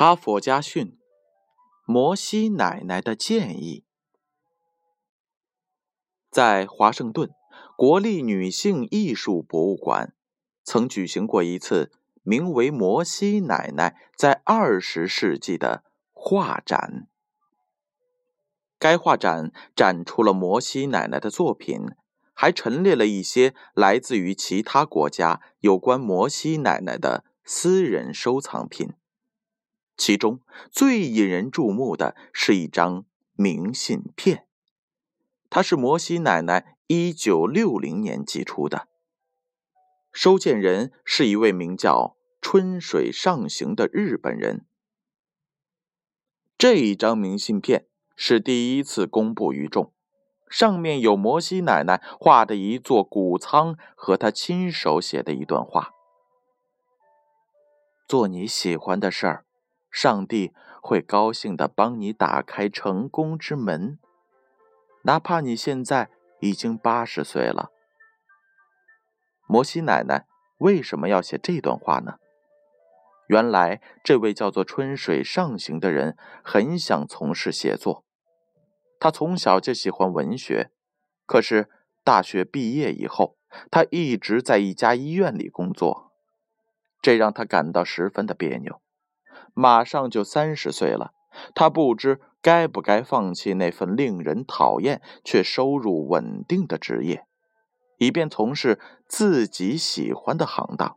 哈佛家训：摩西奶奶的建议。在华盛顿国立女性艺术博物馆，曾举行过一次名为“摩西奶奶在二十世纪”的画展。该画展展出了摩西奶奶的作品，还陈列了一些来自于其他国家有关摩西奶奶的私人收藏品。其中最引人注目的是一张明信片，它是摩西奶奶一九六零年寄出的。收件人是一位名叫春水上行的日本人。这一张明信片是第一次公布于众，上面有摩西奶奶画的一座谷仓和她亲手写的一段话：“做你喜欢的事儿。”上帝会高兴的帮你打开成功之门，哪怕你现在已经八十岁了。摩西奶奶为什么要写这段话呢？原来，这位叫做春水上行的人很想从事写作，他从小就喜欢文学，可是大学毕业以后，他一直在一家医院里工作，这让他感到十分的别扭。马上就三十岁了，他不知该不该放弃那份令人讨厌却收入稳定的职业，以便从事自己喜欢的行当。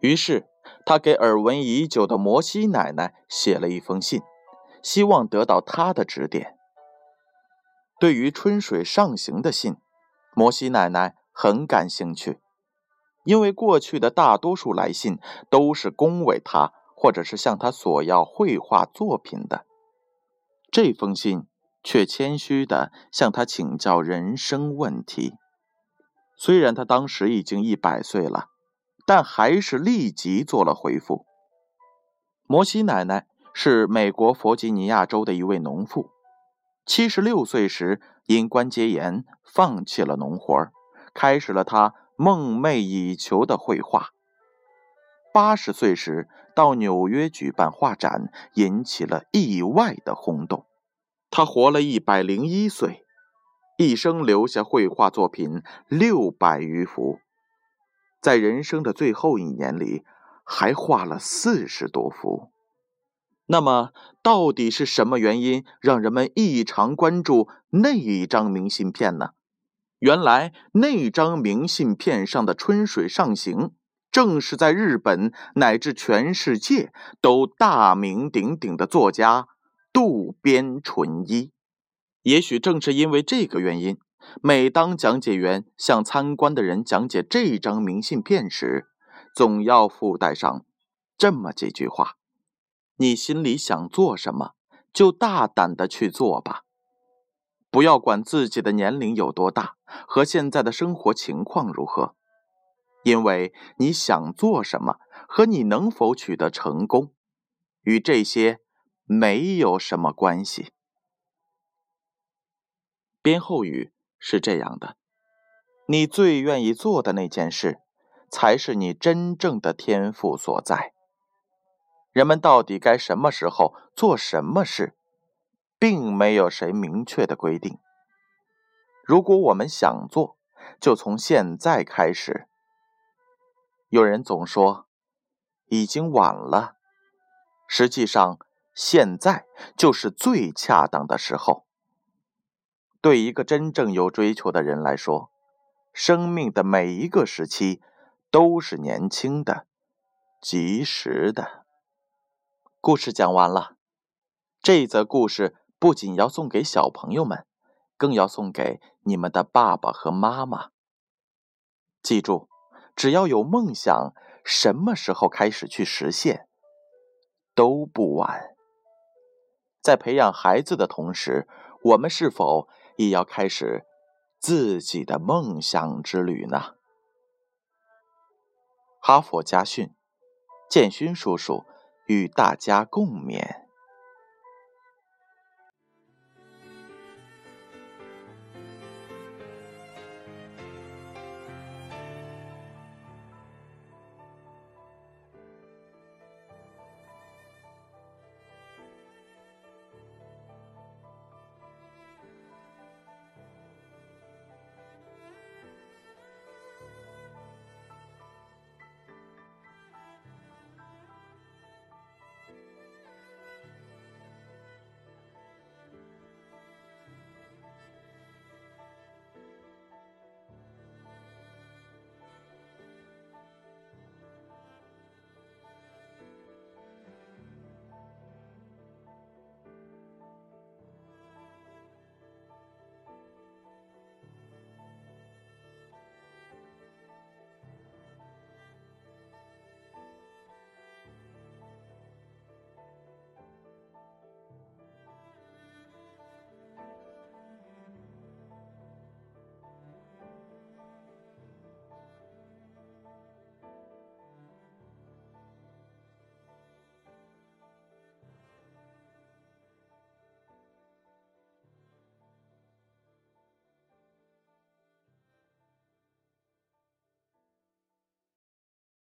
于是，他给耳闻已久的摩西奶奶写了一封信，希望得到她的指点。对于春水上行的信，摩西奶奶很感兴趣，因为过去的大多数来信都是恭维他。或者是向他索要绘画作品的，这封信却谦虚的向他请教人生问题。虽然他当时已经一百岁了，但还是立即做了回复。摩西奶奶是美国弗吉尼亚州的一位农妇，七十六岁时因关节炎放弃了农活，开始了她梦寐以求的绘画。八十岁时到纽约举办画展，引起了意外的轰动。他活了一百零一岁，一生留下绘画作品六百余幅，在人生的最后一年里，还画了四十多幅。那么，到底是什么原因让人们异常关注那一张明信片呢？原来，那张明信片上的春水上行。正是在日本乃至全世界都大名鼎鼎的作家渡边淳一，也许正是因为这个原因，每当讲解员向参观的人讲解这张明信片时，总要附带上这么几句话：你心里想做什么，就大胆的去做吧，不要管自己的年龄有多大和现在的生活情况如何。因为你想做什么和你能否取得成功，与这些没有什么关系。编后语是这样的：你最愿意做的那件事，才是你真正的天赋所在。人们到底该什么时候做什么事，并没有谁明确的规定。如果我们想做，就从现在开始。有人总说已经晚了，实际上现在就是最恰当的时候。对一个真正有追求的人来说，生命的每一个时期都是年轻的、及时的。故事讲完了，这则故事不仅要送给小朋友们，更要送给你们的爸爸和妈妈。记住。只要有梦想，什么时候开始去实现都不晚。在培养孩子的同时，我们是否也要开始自己的梦想之旅呢？哈佛家训，建勋叔叔与大家共勉。